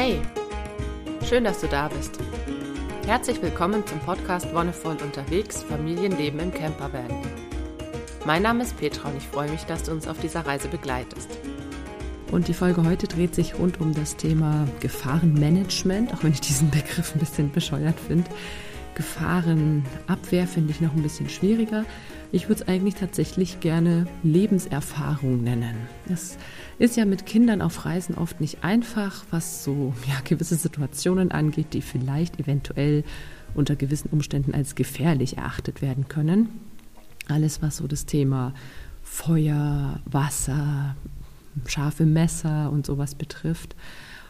Hey, schön, dass du da bist. Herzlich willkommen zum Podcast Wonnevoll unterwegs, Familienleben im Campervan. Mein Name ist Petra und ich freue mich, dass du uns auf dieser Reise begleitest. Und die Folge heute dreht sich rund um das Thema Gefahrenmanagement, auch wenn ich diesen Begriff ein bisschen bescheuert finde. Gefahrenabwehr finde ich noch ein bisschen schwieriger. Ich würde es eigentlich tatsächlich gerne Lebenserfahrung nennen. Das ist ja mit Kindern auf Reisen oft nicht einfach, was so ja, gewisse Situationen angeht, die vielleicht eventuell unter gewissen Umständen als gefährlich erachtet werden können. Alles, was so das Thema Feuer, Wasser, scharfe Messer und sowas betrifft.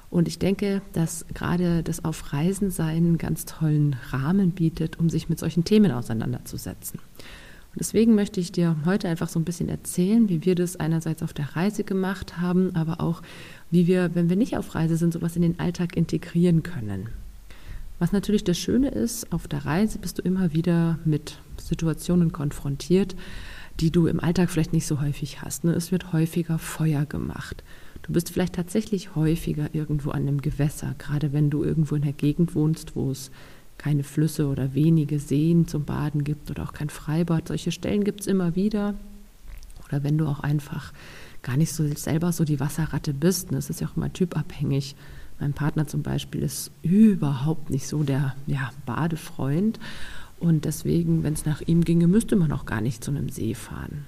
Und ich denke, dass gerade das Auf Reisen sein einen ganz tollen Rahmen bietet, um sich mit solchen Themen auseinanderzusetzen. Deswegen möchte ich dir heute einfach so ein bisschen erzählen, wie wir das einerseits auf der Reise gemacht haben, aber auch, wie wir, wenn wir nicht auf Reise sind, sowas in den Alltag integrieren können. Was natürlich das Schöne ist, auf der Reise bist du immer wieder mit Situationen konfrontiert, die du im Alltag vielleicht nicht so häufig hast. Ne? Es wird häufiger Feuer gemacht. Du bist vielleicht tatsächlich häufiger irgendwo an einem Gewässer, gerade wenn du irgendwo in der Gegend wohnst, wo es keine Flüsse oder wenige Seen zum Baden gibt oder auch kein Freibad. Solche Stellen gibt es immer wieder. Oder wenn du auch einfach gar nicht so selber so die Wasserratte bist. Das ist ja auch immer typabhängig. Mein Partner zum Beispiel ist überhaupt nicht so der ja, Badefreund. Und deswegen, wenn es nach ihm ginge, müsste man auch gar nicht zu einem See fahren.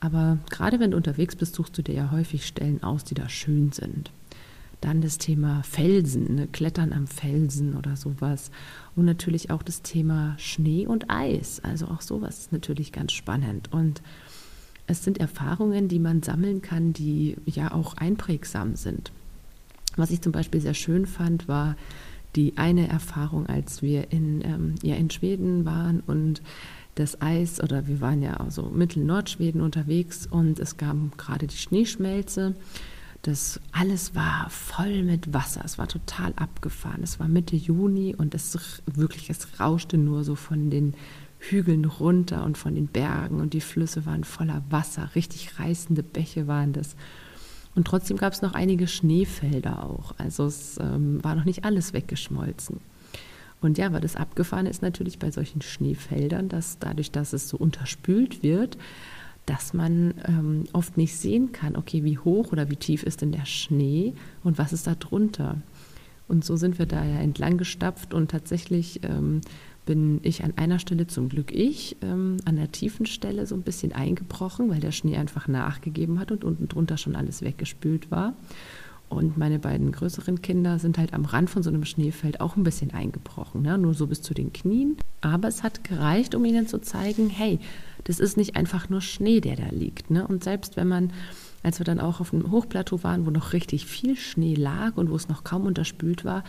Aber gerade wenn du unterwegs bist, suchst du dir ja häufig Stellen aus, die da schön sind. Dann das Thema Felsen, ne? Klettern am Felsen oder sowas. Und natürlich auch das Thema Schnee und Eis. Also auch sowas ist natürlich ganz spannend. Und es sind Erfahrungen, die man sammeln kann, die ja auch einprägsam sind. Was ich zum Beispiel sehr schön fand, war die eine Erfahrung, als wir in, ähm, ja, in Schweden waren und das Eis oder wir waren ja so Mittel-Nordschweden unterwegs und es gab gerade die Schneeschmelze. Das alles war voll mit Wasser. Es war total abgefahren. Es war Mitte Juni und es wirklich, es rauschte nur so von den Hügeln runter und von den Bergen und die Flüsse waren voller Wasser. Richtig reißende Bäche waren das. Und trotzdem gab es noch einige Schneefelder auch. Also es ähm, war noch nicht alles weggeschmolzen. Und ja, weil das abgefahren ist natürlich bei solchen Schneefeldern, dass dadurch, dass es so unterspült wird, dass man ähm, oft nicht sehen kann, okay, wie hoch oder wie tief ist denn der Schnee und was ist da drunter. Und so sind wir da ja entlang gestapft und tatsächlich ähm, bin ich an einer Stelle zum Glück ich, ähm, an der tiefen Stelle so ein bisschen eingebrochen, weil der Schnee einfach nachgegeben hat und unten drunter schon alles weggespült war. Und meine beiden größeren Kinder sind halt am Rand von so einem Schneefeld auch ein bisschen eingebrochen, ne? nur so bis zu den Knien. Aber es hat gereicht, um ihnen zu zeigen, hey, das ist nicht einfach nur Schnee, der da liegt. Ne? Und selbst wenn man, als wir dann auch auf einem Hochplateau waren, wo noch richtig viel Schnee lag und wo es noch kaum unterspült war,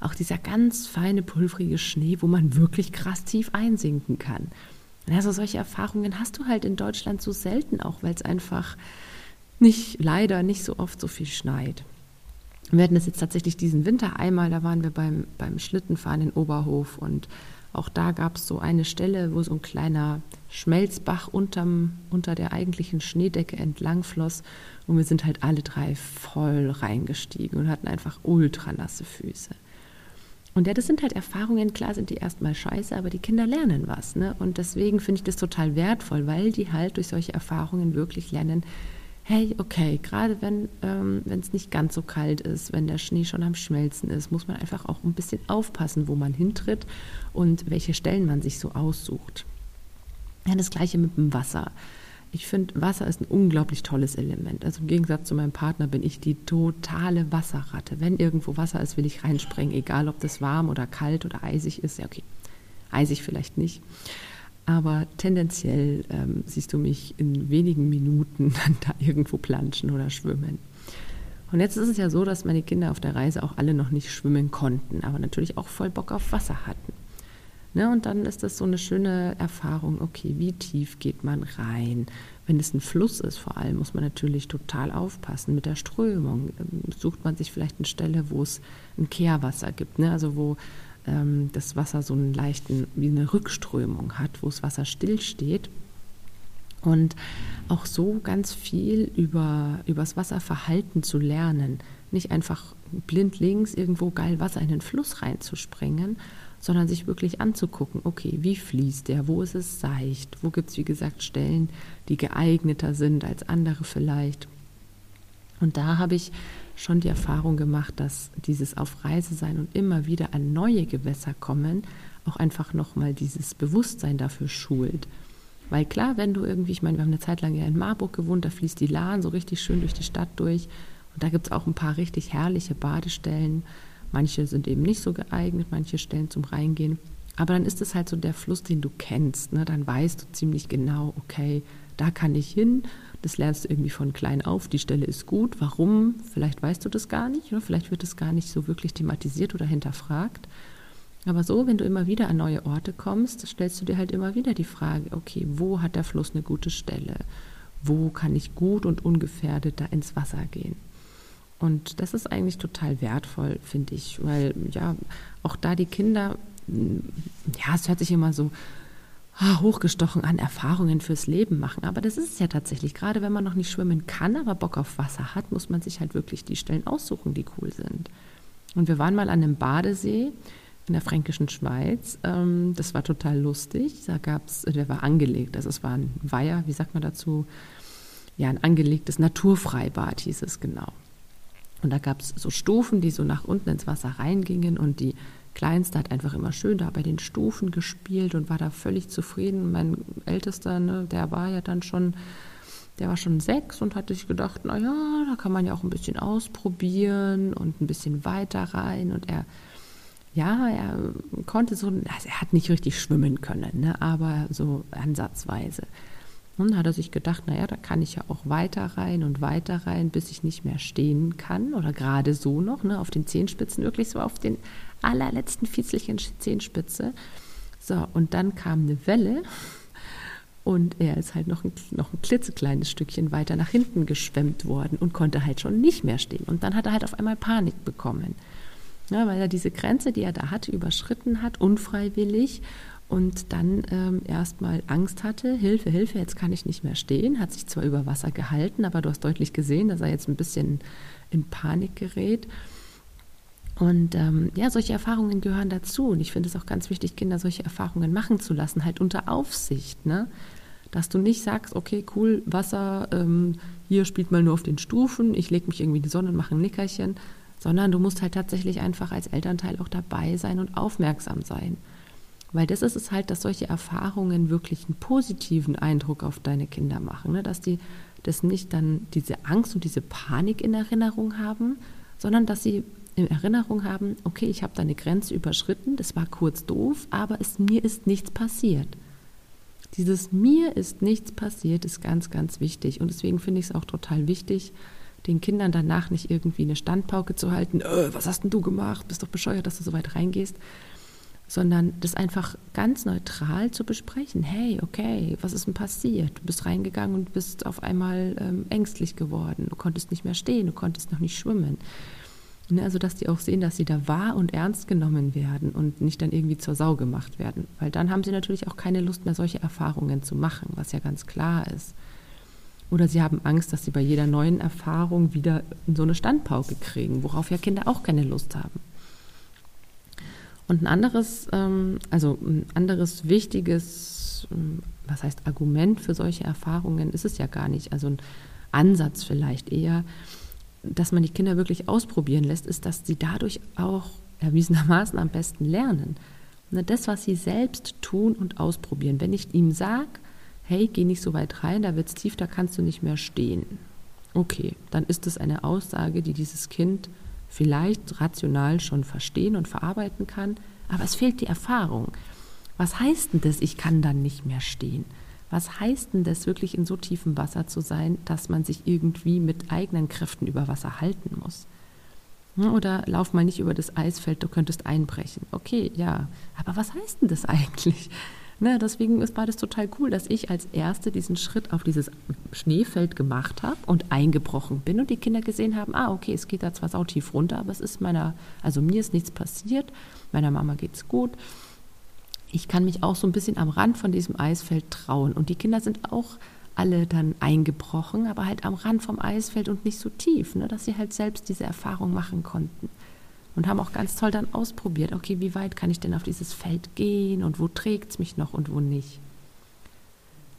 auch dieser ganz feine, pulverige Schnee, wo man wirklich krass tief einsinken kann. Also solche Erfahrungen hast du halt in Deutschland so selten auch, weil es einfach nicht, leider nicht so oft so viel schneit. Wir hatten das jetzt tatsächlich diesen Winter einmal, da waren wir beim, beim Schlittenfahren in Oberhof und auch da gab es so eine Stelle, wo so ein kleiner Schmelzbach unterm, unter der eigentlichen Schneedecke entlang floss und wir sind halt alle drei voll reingestiegen und hatten einfach ultra nasse Füße. Und ja, das sind halt Erfahrungen, klar sind die erstmal scheiße, aber die Kinder lernen was. Ne? Und deswegen finde ich das total wertvoll, weil die halt durch solche Erfahrungen wirklich lernen, hey, okay, gerade wenn ähm, es nicht ganz so kalt ist, wenn der Schnee schon am Schmelzen ist, muss man einfach auch ein bisschen aufpassen, wo man hintritt und welche Stellen man sich so aussucht. Ja, das gleiche mit dem Wasser. Ich finde, Wasser ist ein unglaublich tolles Element. Also im Gegensatz zu meinem Partner bin ich die totale Wasserratte. Wenn irgendwo Wasser ist, will ich reinspringen, egal ob das warm oder kalt oder eisig ist. Ja, okay, eisig vielleicht nicht aber tendenziell ähm, siehst du mich in wenigen Minuten da irgendwo planschen oder schwimmen. Und jetzt ist es ja so, dass meine Kinder auf der Reise auch alle noch nicht schwimmen konnten, aber natürlich auch voll Bock auf Wasser hatten. Ne, und dann ist das so eine schöne Erfahrung, okay, wie tief geht man rein? Wenn es ein Fluss ist, vor allem, muss man natürlich total aufpassen mit der Strömung. Ähm, sucht man sich vielleicht eine Stelle, wo es ein Kehrwasser gibt, ne? also wo ähm, das Wasser so einen leichten, wie eine Rückströmung hat, wo das Wasser stillsteht. Und auch so ganz viel über, über das Wasserverhalten zu lernen. nicht einfach blind links irgendwo geil Wasser in den Fluss reinzuspringen, sondern sich wirklich anzugucken, okay, wie fließt der, wo ist es seicht, wo gibt es, wie gesagt, Stellen, die geeigneter sind als andere vielleicht. Und da habe ich schon die Erfahrung gemacht, dass dieses auf Reise sein und immer wieder an neue Gewässer kommen, auch einfach nochmal dieses Bewusstsein dafür schult. Weil klar, wenn du irgendwie, ich meine, wir haben eine Zeit lang ja in Marburg gewohnt, da fließt die Lahn so richtig schön durch die Stadt durch. Und da gibt es auch ein paar richtig herrliche Badestellen. Manche sind eben nicht so geeignet, manche Stellen zum Reingehen. Aber dann ist es halt so der Fluss, den du kennst. Ne? Dann weißt du ziemlich genau, okay, da kann ich hin. Das lernst du irgendwie von klein auf. Die Stelle ist gut. Warum? Vielleicht weißt du das gar nicht. Oder vielleicht wird es gar nicht so wirklich thematisiert oder hinterfragt. Aber so, wenn du immer wieder an neue Orte kommst, stellst du dir halt immer wieder die Frage, okay, wo hat der Fluss eine gute Stelle? Wo kann ich gut und ungefährdet da ins Wasser gehen? Und das ist eigentlich total wertvoll, finde ich, weil ja auch da die Kinder, ja, es hört sich immer so hochgestochen an, Erfahrungen fürs Leben machen. Aber das ist es ja tatsächlich. Gerade wenn man noch nicht schwimmen kann, aber Bock auf Wasser hat, muss man sich halt wirklich die Stellen aussuchen, die cool sind. Und wir waren mal an einem Badesee in der fränkischen Schweiz. Ähm, das war total lustig. Da gab es, der war angelegt, also es war ein Weiher, wie sagt man dazu? Ja, ein angelegtes Naturfreibad hieß es genau. Und da gab es so Stufen, die so nach unten ins Wasser reingingen und die Kleinste hat einfach immer schön da bei den Stufen gespielt und war da völlig zufrieden. Mein Ältester, ne, der war ja dann schon, der war schon sechs und hatte sich gedacht, naja, da kann man ja auch ein bisschen ausprobieren und ein bisschen weiter rein. Und er ja, er konnte so, also er hat nicht richtig schwimmen können, ne, aber so ansatzweise. Und hat er sich gedacht, naja, da kann ich ja auch weiter rein und weiter rein, bis ich nicht mehr stehen kann oder gerade so noch, ne, auf den Zehenspitzen, wirklich so auf den allerletzten Fitzelchen Zehenspitze. So, und dann kam eine Welle und er ist halt noch ein, noch ein klitzekleines Stückchen weiter nach hinten geschwemmt worden und konnte halt schon nicht mehr stehen. Und dann hat er halt auf einmal Panik bekommen ja, weil er diese Grenze, die er da hatte, überschritten hat, unfreiwillig und dann ähm, erstmal Angst hatte, Hilfe, Hilfe, jetzt kann ich nicht mehr stehen, hat sich zwar über Wasser gehalten, aber du hast deutlich gesehen, dass er jetzt ein bisschen in Panik gerät. Und ähm, ja, solche Erfahrungen gehören dazu. Und ich finde es auch ganz wichtig, Kinder solche Erfahrungen machen zu lassen, halt unter Aufsicht. Ne? Dass du nicht sagst, okay, cool, Wasser, ähm, hier spielt mal nur auf den Stufen, ich lege mich irgendwie in die Sonne und mache ein Nickerchen, sondern du musst halt tatsächlich einfach als Elternteil auch dabei sein und aufmerksam sein. Weil das ist es halt, dass solche Erfahrungen wirklich einen positiven Eindruck auf deine Kinder machen, ne? dass die das nicht dann diese Angst und diese Panik in Erinnerung haben, sondern dass sie in Erinnerung haben, okay, ich habe da eine Grenze überschritten, das war kurz doof, aber es, mir ist nichts passiert. Dieses mir ist nichts passiert ist ganz, ganz wichtig. Und deswegen finde ich es auch total wichtig, den Kindern danach nicht irgendwie eine Standpauke zu halten, äh, was hast denn du gemacht, bist doch bescheuert, dass du so weit reingehst, sondern das einfach ganz neutral zu besprechen. Hey, okay, was ist denn passiert? Du bist reingegangen und bist auf einmal ähm, ängstlich geworden, du konntest nicht mehr stehen, du konntest noch nicht schwimmen. Ne, also, dass die auch sehen, dass sie da wahr und ernst genommen werden und nicht dann irgendwie zur Sau gemacht werden. Weil dann haben sie natürlich auch keine Lust mehr, solche Erfahrungen zu machen, was ja ganz klar ist. Oder sie haben Angst, dass sie bei jeder neuen Erfahrung wieder so eine Standpauke kriegen, worauf ja Kinder auch keine Lust haben. Und ein anderes, ähm, also ein anderes wichtiges, ähm, was heißt Argument für solche Erfahrungen ist es ja gar nicht. Also ein Ansatz vielleicht eher, dass man die Kinder wirklich ausprobieren lässt, ist, dass sie dadurch auch erwiesenermaßen am besten lernen. Ne, das, was sie selbst tun und ausprobieren. Wenn ich ihm sage, hey, geh nicht so weit rein, da wird es tief, da kannst du nicht mehr stehen. Okay, dann ist es eine Aussage, die dieses Kind vielleicht rational schon verstehen und verarbeiten kann, aber es fehlt die Erfahrung. Was heißt denn das, ich kann dann nicht mehr stehen? Was heißt denn das, wirklich in so tiefem Wasser zu sein, dass man sich irgendwie mit eigenen Kräften über Wasser halten muss? Oder lauf mal nicht über das Eisfeld, du könntest einbrechen. Okay, ja, aber was heißt denn das eigentlich? Ne, deswegen ist beides total cool, dass ich als Erste diesen Schritt auf dieses Schneefeld gemacht habe und eingebrochen bin und die Kinder gesehen haben, ah, okay, es geht da zwar sautief runter, aber es ist meiner, also mir ist nichts passiert, meiner Mama geht's gut. Ich kann mich auch so ein bisschen am Rand von diesem Eisfeld trauen und die Kinder sind auch alle dann eingebrochen, aber halt am Rand vom Eisfeld und nicht so tief, ne, dass sie halt selbst diese Erfahrung machen konnten. Und haben auch ganz toll dann ausprobiert, okay, wie weit kann ich denn auf dieses Feld gehen und wo trägt es mich noch und wo nicht.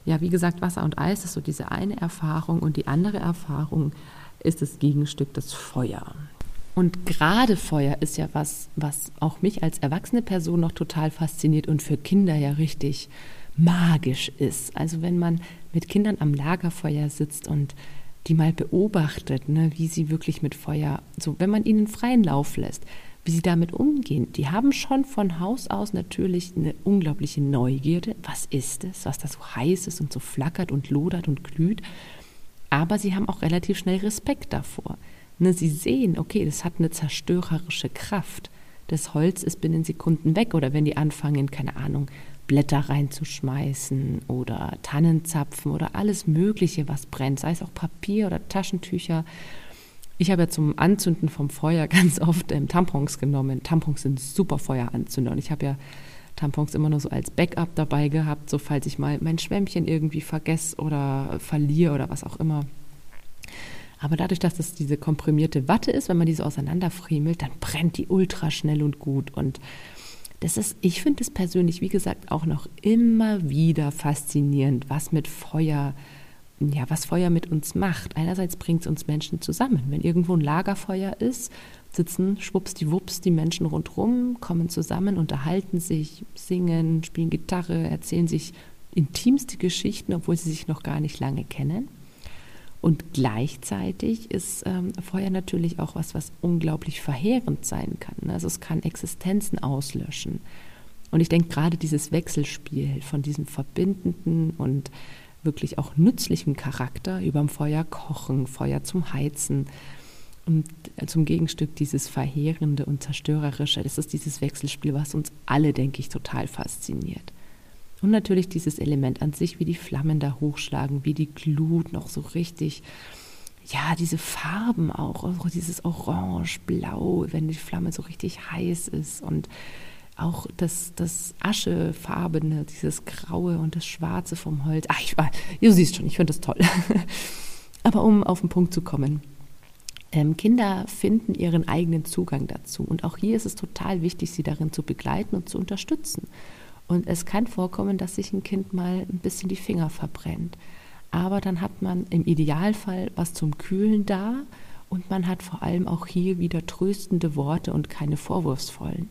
Ja, wie gesagt, Wasser und Eis ist so diese eine Erfahrung und die andere Erfahrung ist das Gegenstück, das Feuer. Und gerade Feuer ist ja was, was auch mich als erwachsene Person noch total fasziniert und für Kinder ja richtig magisch ist. Also wenn man mit Kindern am Lagerfeuer sitzt und die mal beobachtet, ne, wie sie wirklich mit Feuer, so wenn man ihnen freien Lauf lässt, wie sie damit umgehen. Die haben schon von Haus aus natürlich eine unglaubliche Neugierde. Was ist es, was da so heiß ist und so flackert und lodert und glüht? Aber sie haben auch relativ schnell Respekt davor. Ne, sie sehen, okay, das hat eine zerstörerische Kraft. Das Holz ist binnen Sekunden weg oder wenn die anfangen, keine Ahnung, Blätter reinzuschmeißen oder Tannenzapfen oder alles Mögliche, was brennt, sei es auch Papier oder Taschentücher. Ich habe ja zum Anzünden vom Feuer ganz oft ähm, Tampons genommen. Tampons sind super Feueranzünder und ich habe ja Tampons immer nur so als Backup dabei gehabt, so falls ich mal mein Schwämmchen irgendwie vergesse oder verliere oder was auch immer. Aber dadurch, dass das diese komprimierte Watte ist, wenn man diese auseinanderfriemelt, dann brennt die ultra schnell und gut. Und das ist, ich finde es persönlich, wie gesagt, auch noch immer wieder faszinierend, was mit Feuer, ja, was Feuer mit uns macht. Einerseits bringt es uns Menschen zusammen. Wenn irgendwo ein Lagerfeuer ist, sitzen schwuppsdiwupps die Menschen rundherum, kommen zusammen, unterhalten sich, singen, spielen Gitarre, erzählen sich intimste Geschichten, obwohl sie sich noch gar nicht lange kennen. Und gleichzeitig ist ähm, Feuer natürlich auch was, was unglaublich verheerend sein kann. Also es kann Existenzen auslöschen. Und ich denke gerade dieses Wechselspiel von diesem verbindenden und wirklich auch nützlichen Charakter über dem Feuer kochen, Feuer zum Heizen und zum Gegenstück dieses verheerende und zerstörerische, das ist dieses Wechselspiel, was uns alle, denke ich, total fasziniert. Und natürlich dieses Element an sich, wie die Flammen da hochschlagen, wie die Glut noch so richtig, ja, diese Farben auch, auch dieses Orange, Blau, wenn die Flamme so richtig heiß ist und auch das, das Aschefarbene, dieses Graue und das Schwarze vom Holz. Ach, ich war, du siehst schon, ich finde das toll. Aber um auf den Punkt zu kommen. Ähm, Kinder finden ihren eigenen Zugang dazu. Und auch hier ist es total wichtig, sie darin zu begleiten und zu unterstützen. Und es kann vorkommen, dass sich ein Kind mal ein bisschen die Finger verbrennt. Aber dann hat man im Idealfall was zum Kühlen da und man hat vor allem auch hier wieder tröstende Worte und keine vorwurfsvollen.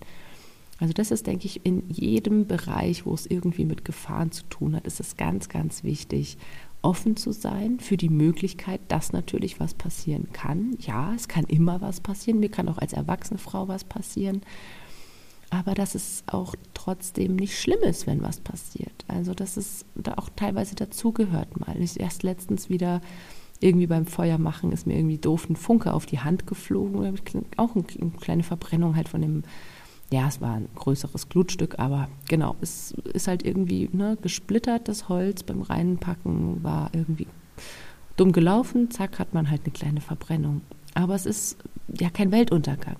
Also das ist, denke ich, in jedem Bereich, wo es irgendwie mit Gefahren zu tun hat, ist es ganz, ganz wichtig, offen zu sein für die Möglichkeit, dass natürlich was passieren kann. Ja, es kann immer was passieren. Mir kann auch als erwachsene Frau was passieren aber dass es auch trotzdem nicht schlimm ist, wenn was passiert. Also dass es da auch teilweise dazugehört mal. Ich erst letztens wieder irgendwie beim Feuer machen ist mir irgendwie doof ein Funke auf die Hand geflogen. Auch eine kleine Verbrennung halt von dem, ja, es war ein größeres Glutstück, aber genau, es ist halt irgendwie ne, gesplittert, das Holz beim Reinpacken war irgendwie dumm gelaufen, zack, hat man halt eine kleine Verbrennung. Aber es ist ja kein Weltuntergang.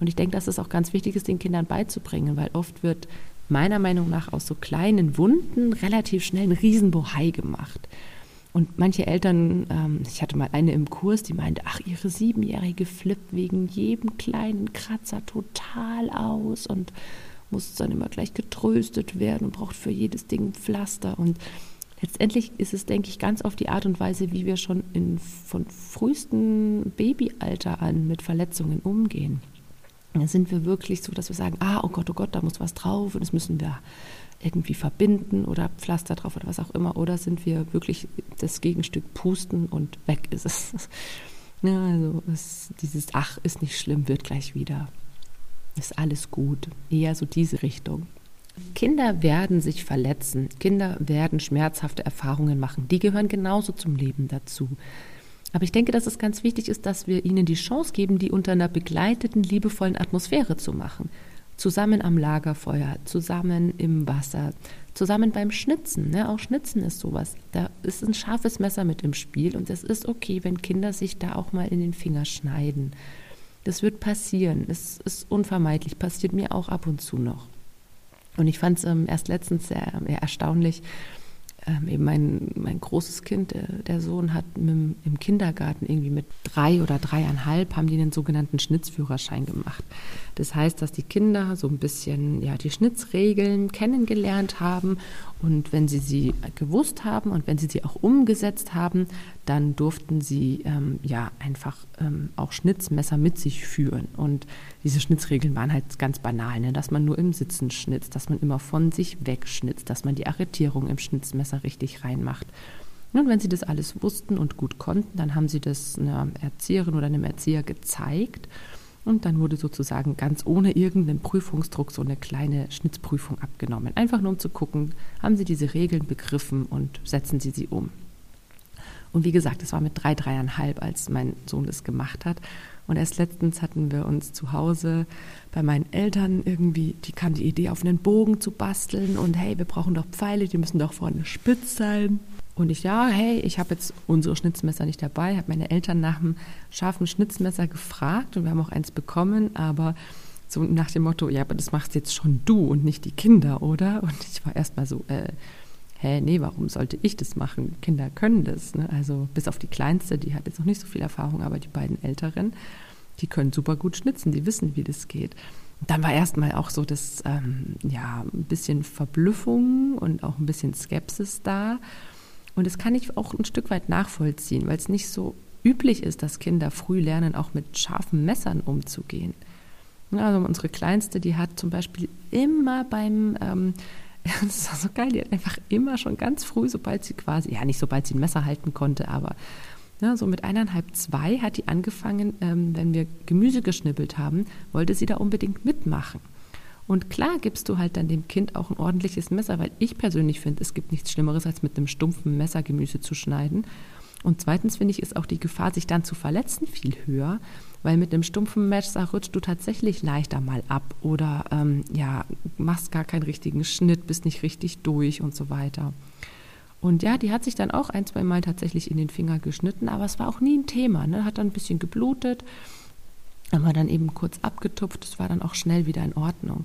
Und ich denke, dass es auch ganz wichtig ist, den Kindern beizubringen, weil oft wird meiner Meinung nach aus so kleinen Wunden relativ schnell ein Riesenbohai gemacht. Und manche Eltern, ähm, ich hatte mal eine im Kurs, die meinte, ach, ihre Siebenjährige flippt wegen jedem kleinen Kratzer total aus und muss dann immer gleich getröstet werden und braucht für jedes Ding Pflaster. Und letztendlich ist es, denke ich, ganz auf die Art und Weise, wie wir schon in, von frühestem Babyalter an mit Verletzungen umgehen. Sind wir wirklich so, dass wir sagen, ah, oh Gott, oh Gott, da muss was drauf und das müssen wir irgendwie verbinden oder Pflaster drauf oder was auch immer. Oder sind wir wirklich das Gegenstück pusten und weg ist es. Ja, also es, dieses Ach, ist nicht schlimm, wird gleich wieder. Ist alles gut. Eher so diese Richtung. Kinder werden sich verletzen. Kinder werden schmerzhafte Erfahrungen machen. Die gehören genauso zum Leben dazu. Aber ich denke, dass es ganz wichtig ist, dass wir ihnen die Chance geben, die unter einer begleiteten, liebevollen Atmosphäre zu machen. Zusammen am Lagerfeuer, zusammen im Wasser, zusammen beim Schnitzen. Ne? Auch Schnitzen ist sowas. Da ist ein scharfes Messer mit im Spiel und es ist okay, wenn Kinder sich da auch mal in den Finger schneiden. Das wird passieren. Es ist unvermeidlich, passiert mir auch ab und zu noch. Und ich fand es ähm, erst letztens sehr, sehr erstaunlich ähm, eben mein, mein großes Kind, der, der Sohn, hat mit, im Kindergarten irgendwie mit drei oder dreieinhalb haben die einen sogenannten Schnitzführerschein gemacht. Das heißt, dass die Kinder so ein bisschen ja, die Schnitzregeln kennengelernt haben und wenn sie sie gewusst haben und wenn sie sie auch umgesetzt haben, dann durften sie ähm, ja einfach ähm, auch Schnitzmesser mit sich führen. Und diese Schnitzregeln waren halt ganz banal, ne? dass man nur im Sitzen schnitzt, dass man immer von sich wegschnitzt, dass man die Arretierung im Schnitzmesser richtig reinmacht. Und wenn sie das alles wussten und gut konnten, dann haben sie das einer Erzieherin oder einem Erzieher gezeigt. Und dann wurde sozusagen ganz ohne irgendeinen Prüfungsdruck so eine kleine Schnitzprüfung abgenommen. Einfach nur um zu gucken, haben Sie diese Regeln begriffen und setzen Sie sie um. Und wie gesagt, es war mit drei, dreieinhalb, als mein Sohn das gemacht hat. Und erst letztens hatten wir uns zu Hause bei meinen Eltern irgendwie, die kam die Idee, auf einen Bogen zu basteln und hey, wir brauchen doch Pfeile, die müssen doch vorne spitz sein. Und ich, ja, hey, ich habe jetzt unsere Schnitzmesser nicht dabei, habe meine Eltern nach einem scharfen Schnitzmesser gefragt und wir haben auch eins bekommen, aber so nach dem Motto, ja, aber das machst jetzt schon du und nicht die Kinder, oder? Und ich war erstmal so, äh, hä, nee, warum sollte ich das machen? Kinder können das. Ne? Also bis auf die Kleinste, die hat jetzt noch nicht so viel Erfahrung, aber die beiden Älteren, die können super gut schnitzen, die wissen, wie das geht. Dann war erstmal auch so das, ähm, ja, ein bisschen Verblüffung und auch ein bisschen Skepsis da. Und das kann ich auch ein Stück weit nachvollziehen, weil es nicht so üblich ist, dass Kinder früh lernen, auch mit scharfen Messern umzugehen. Also unsere Kleinste, die hat zum Beispiel immer beim, ähm, das war so geil, die hat einfach immer schon ganz früh, sobald sie quasi, ja nicht sobald sie ein Messer halten konnte, aber ja, so mit eineinhalb, zwei hat die angefangen, ähm, wenn wir Gemüse geschnippelt haben, wollte sie da unbedingt mitmachen. Und klar gibst du halt dann dem Kind auch ein ordentliches Messer, weil ich persönlich finde, es gibt nichts Schlimmeres, als mit einem stumpfen Messer Gemüse zu schneiden. Und zweitens finde ich, ist auch die Gefahr, sich dann zu verletzen, viel höher, weil mit einem stumpfen Messer rutscht du tatsächlich leichter mal ab oder ähm, ja, machst gar keinen richtigen Schnitt, bist nicht richtig durch und so weiter. Und ja, die hat sich dann auch ein, zwei Mal tatsächlich in den Finger geschnitten, aber es war auch nie ein Thema. Ne? Hat dann ein bisschen geblutet haben wir dann eben kurz abgetupft, es war dann auch schnell wieder in Ordnung.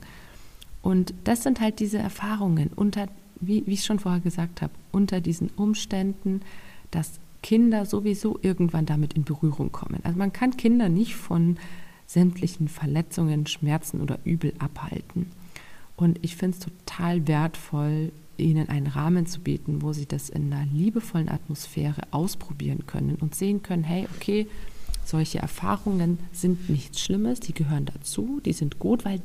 Und das sind halt diese Erfahrungen unter, wie, wie ich schon vorher gesagt habe, unter diesen Umständen, dass Kinder sowieso irgendwann damit in Berührung kommen. Also man kann Kinder nicht von sämtlichen Verletzungen, Schmerzen oder Übel abhalten. Und ich finde es total wertvoll, ihnen einen Rahmen zu bieten, wo sie das in einer liebevollen Atmosphäre ausprobieren können und sehen können, hey, okay, solche Erfahrungen sind nichts Schlimmes, die gehören dazu, die sind gut, weil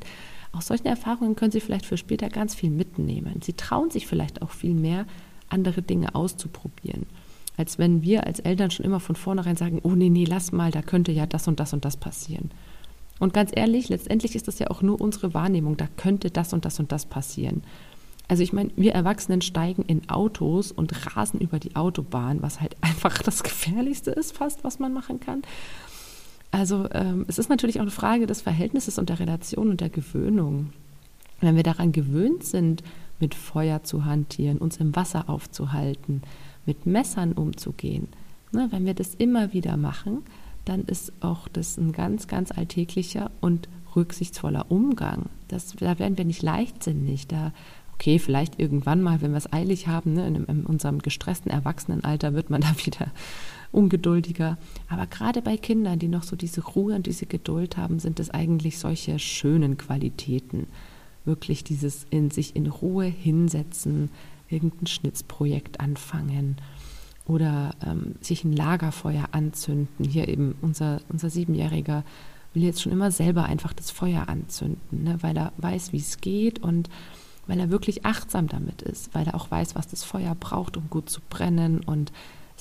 aus solchen Erfahrungen können Sie vielleicht für später ganz viel mitnehmen. Sie trauen sich vielleicht auch viel mehr, andere Dinge auszuprobieren, als wenn wir als Eltern schon immer von vornherein sagen, oh nee, nee, lass mal, da könnte ja das und das und das passieren. Und ganz ehrlich, letztendlich ist das ja auch nur unsere Wahrnehmung, da könnte das und das und das passieren. Also ich meine, wir Erwachsenen steigen in Autos und rasen über die Autobahn, was halt einfach das Gefährlichste ist, fast, was man machen kann. Also ähm, es ist natürlich auch eine Frage des Verhältnisses und der Relation und der Gewöhnung. Wenn wir daran gewöhnt sind, mit Feuer zu hantieren, uns im Wasser aufzuhalten, mit Messern umzugehen, ne, wenn wir das immer wieder machen, dann ist auch das ein ganz, ganz alltäglicher und rücksichtsvoller Umgang. Das, da werden wir nicht leichtsinnig, da okay, vielleicht irgendwann mal, wenn wir es eilig haben, ne, in, in, unserem gestressten Erwachsenenalter wird man da wieder ungeduldiger. Aber gerade bei Kindern, die noch so diese Ruhe und diese Geduld haben, sind es eigentlich solche schönen Qualitäten. Wirklich dieses in sich in Ruhe hinsetzen, irgendein Schnitzprojekt anfangen oder ähm, sich ein Lagerfeuer anzünden. Hier eben unser, unser Siebenjähriger will jetzt schon immer selber einfach das Feuer anzünden, ne, weil er weiß, wie es geht und weil er wirklich achtsam damit ist, weil er auch weiß, was das Feuer braucht, um gut zu brennen. Und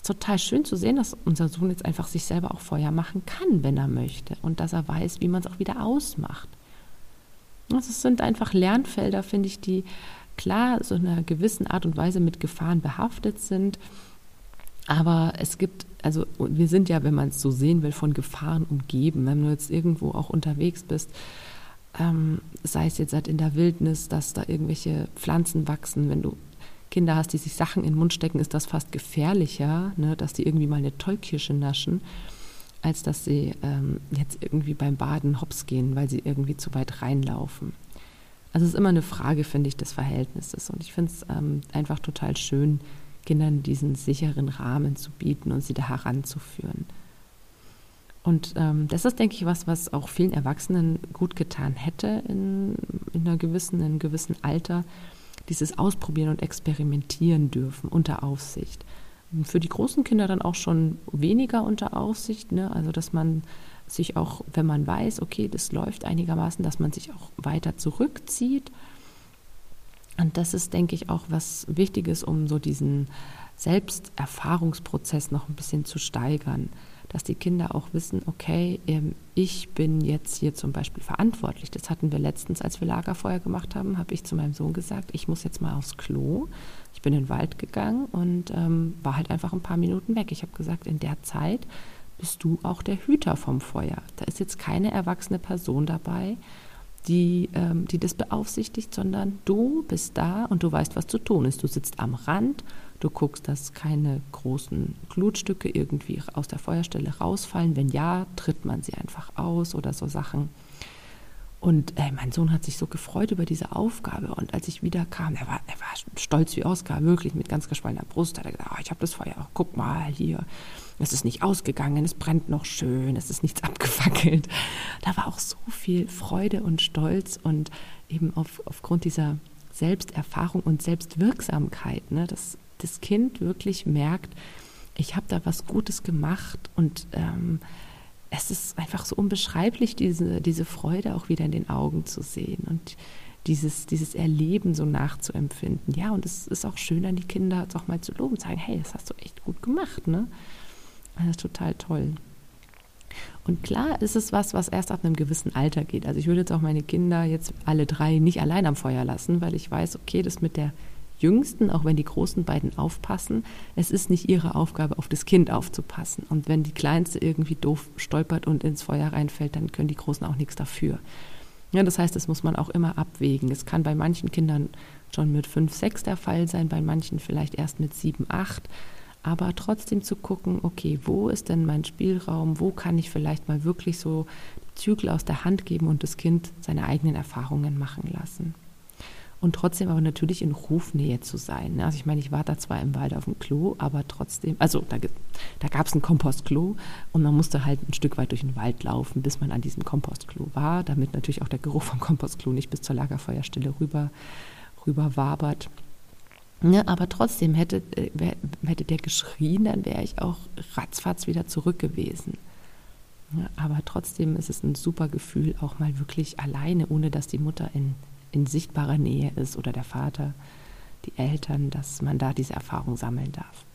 total schön zu sehen, dass unser Sohn jetzt einfach sich selber auch Feuer machen kann, wenn er möchte. Und dass er weiß, wie man es auch wieder ausmacht. Also es sind einfach Lernfelder, finde ich, die klar so in einer gewissen Art und Weise mit Gefahren behaftet sind. Aber es gibt, also wir sind ja, wenn man es so sehen will, von Gefahren umgeben. Wenn du jetzt irgendwo auch unterwegs bist, ähm, sei es jetzt halt in der Wildnis, dass da irgendwelche Pflanzen wachsen, wenn du Kinder hast, die sich Sachen in den Mund stecken, ist das fast gefährlicher, ne, dass die irgendwie mal eine Tollkirsche naschen, als dass sie ähm, jetzt irgendwie beim Baden hops gehen, weil sie irgendwie zu weit reinlaufen. Also es ist immer eine Frage, finde ich, des Verhältnisses. Und ich finde es ähm, einfach total schön, Kindern diesen sicheren Rahmen zu bieten und sie da heranzuführen. Und ähm, das ist, denke ich, was, was auch vielen Erwachsenen gut getan hätte in, in, einer gewissen, in einem gewissen Alter, dieses Ausprobieren und Experimentieren dürfen unter Aufsicht. Für die großen Kinder dann auch schon weniger unter Aufsicht, ne? also dass man sich auch, wenn man weiß, okay, das läuft einigermaßen, dass man sich auch weiter zurückzieht. Und das ist, denke ich, auch was Wichtiges, um so diesen Selbsterfahrungsprozess noch ein bisschen zu steigern dass die Kinder auch wissen, okay, ähm, ich bin jetzt hier zum Beispiel verantwortlich. Das hatten wir letztens, als wir Lagerfeuer gemacht haben, habe ich zu meinem Sohn gesagt, ich muss jetzt mal aufs Klo. Ich bin in den Wald gegangen und ähm, war halt einfach ein paar Minuten weg. Ich habe gesagt, in der Zeit bist du auch der Hüter vom Feuer. Da ist jetzt keine erwachsene Person dabei, die, ähm, die das beaufsichtigt, sondern du bist da und du weißt, was zu tun ist. Du sitzt am Rand, du guckst, dass keine großen Glutstücke irgendwie aus der Feuerstelle rausfallen. Wenn ja, tritt man sie einfach aus oder so Sachen. Und ey, mein Sohn hat sich so gefreut über diese Aufgabe. Und als ich wieder kam, er war, er war stolz wie Oskar, wirklich mit ganz gespaltener Brust. Hat er gesagt, oh, ich habe das Feuer, guck mal hier, es ist nicht ausgegangen, es brennt noch schön, es ist nichts abgefackelt. Da war auch so viel Freude und Stolz und eben auf, aufgrund dieser Selbsterfahrung und Selbstwirksamkeit, ne, dass das Kind wirklich merkt, ich habe da was Gutes gemacht und ähm, es ist einfach so unbeschreiblich, diese, diese Freude auch wieder in den Augen zu sehen und dieses, dieses Erleben so nachzuempfinden. Ja, und es ist auch schön, an die Kinder auch mal zu loben, sagen, hey, das hast du echt gut gemacht, ne? Das ist total toll. Und klar ist es was, was erst ab einem gewissen Alter geht. Also ich würde jetzt auch meine Kinder jetzt alle drei nicht allein am Feuer lassen, weil ich weiß, okay, das mit der Jüngsten, auch wenn die großen beiden aufpassen, es ist nicht ihre Aufgabe, auf das Kind aufzupassen. Und wenn die Kleinste irgendwie doof stolpert und ins Feuer reinfällt, dann können die Großen auch nichts dafür. Ja, das heißt, das muss man auch immer abwägen. Es kann bei manchen Kindern schon mit fünf, sechs der Fall sein, bei manchen vielleicht erst mit sieben, acht. Aber trotzdem zu gucken, okay, wo ist denn mein Spielraum? Wo kann ich vielleicht mal wirklich so Zügel aus der Hand geben und das Kind seine eigenen Erfahrungen machen lassen? Und trotzdem aber natürlich in Rufnähe zu sein. Also ich meine, ich war da zwar im Wald auf dem Klo, aber trotzdem, also da, da gab es ein Kompostklo und man musste halt ein Stück weit durch den Wald laufen, bis man an diesem Kompostklo war, damit natürlich auch der Geruch vom Kompostklo nicht bis zur Lagerfeuerstelle rüber, rüber wabert. Ja, aber trotzdem hätte, äh, hätte der geschrien, dann wäre ich auch ratzfatz wieder zurück gewesen. Ja, aber trotzdem ist es ein super Gefühl, auch mal wirklich alleine, ohne dass die Mutter in in sichtbarer Nähe ist oder der Vater, die Eltern, dass man da diese Erfahrung sammeln darf.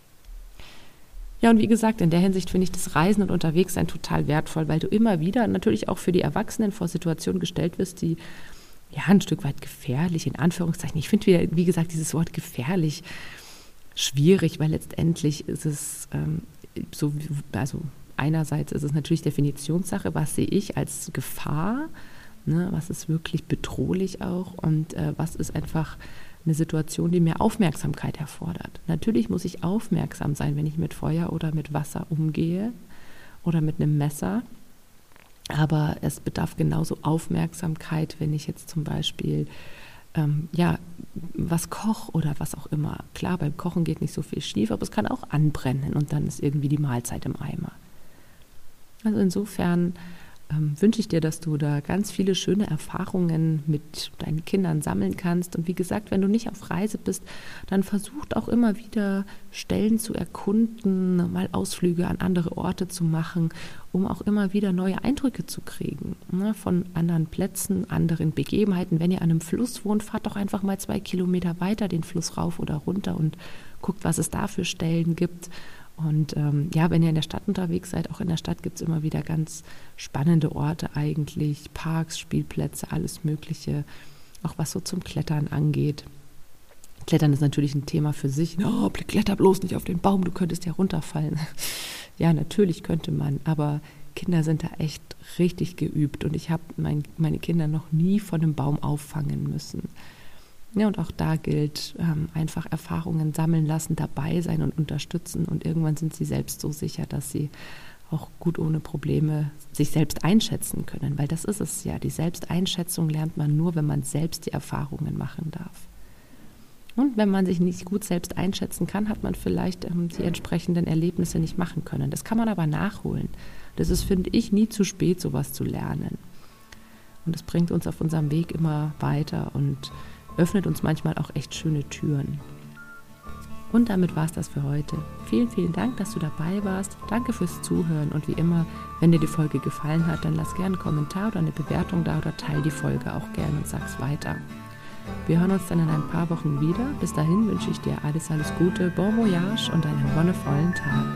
Ja, und wie gesagt, in der Hinsicht finde ich das Reisen und Unterwegssein total wertvoll, weil du immer wieder natürlich auch für die Erwachsenen vor Situationen gestellt wirst, die ja ein Stück weit gefährlich, in Anführungszeichen. Ich finde, wie gesagt, dieses Wort gefährlich schwierig, weil letztendlich ist es ähm, so, also einerseits ist es natürlich Definitionssache, was sehe ich als Gefahr Ne? Was ist wirklich bedrohlich auch und äh, was ist einfach eine Situation, die mehr Aufmerksamkeit erfordert. Natürlich muss ich aufmerksam sein, wenn ich mit Feuer oder mit Wasser umgehe oder mit einem Messer. Aber es bedarf genauso Aufmerksamkeit, wenn ich jetzt zum Beispiel ähm, ja, was koche oder was auch immer. Klar, beim Kochen geht nicht so viel schief, aber es kann auch anbrennen und dann ist irgendwie die Mahlzeit im Eimer. Also insofern ähm, wünsche ich dir, dass du da ganz viele schöne Erfahrungen mit deinen Kindern sammeln kannst. Und wie gesagt, wenn du nicht auf Reise bist, dann versucht auch immer wieder Stellen zu erkunden, mal Ausflüge an andere Orte zu machen, um auch immer wieder neue Eindrücke zu kriegen ne, von anderen Plätzen, anderen Begebenheiten. Wenn ihr an einem Fluss wohnt, fahrt doch einfach mal zwei Kilometer weiter den Fluss rauf oder runter und guckt, was es da für Stellen gibt und ähm, ja, wenn ihr in der Stadt unterwegs seid, auch in der Stadt gibt es immer wieder ganz spannende Orte eigentlich, Parks, Spielplätze, alles Mögliche, auch was so zum Klettern angeht. Klettern ist natürlich ein Thema für sich. Oh, kletter bloß nicht auf den Baum, du könntest ja runterfallen. ja, natürlich könnte man, aber Kinder sind da echt richtig geübt und ich habe mein, meine Kinder noch nie von einem Baum auffangen müssen. Ja, und auch da gilt ähm, einfach Erfahrungen sammeln lassen, dabei sein und unterstützen. Und irgendwann sind sie selbst so sicher, dass sie auch gut ohne Probleme sich selbst einschätzen können. Weil das ist es ja. Die Selbsteinschätzung lernt man nur, wenn man selbst die Erfahrungen machen darf. Und wenn man sich nicht gut selbst einschätzen kann, hat man vielleicht ähm, die entsprechenden Erlebnisse nicht machen können. Das kann man aber nachholen. Das ist, finde ich, nie zu spät, sowas zu lernen. Und das bringt uns auf unserem Weg immer weiter und öffnet uns manchmal auch echt schöne Türen. Und damit war es das für heute. Vielen, vielen Dank, dass du dabei warst. Danke fürs Zuhören und wie immer, wenn dir die Folge gefallen hat, dann lass gerne einen Kommentar oder eine Bewertung da oder teile die Folge auch gerne und sag's weiter. Wir hören uns dann in ein paar Wochen wieder. Bis dahin wünsche ich dir alles, alles Gute, bon voyage und einen wonnevollen Tag.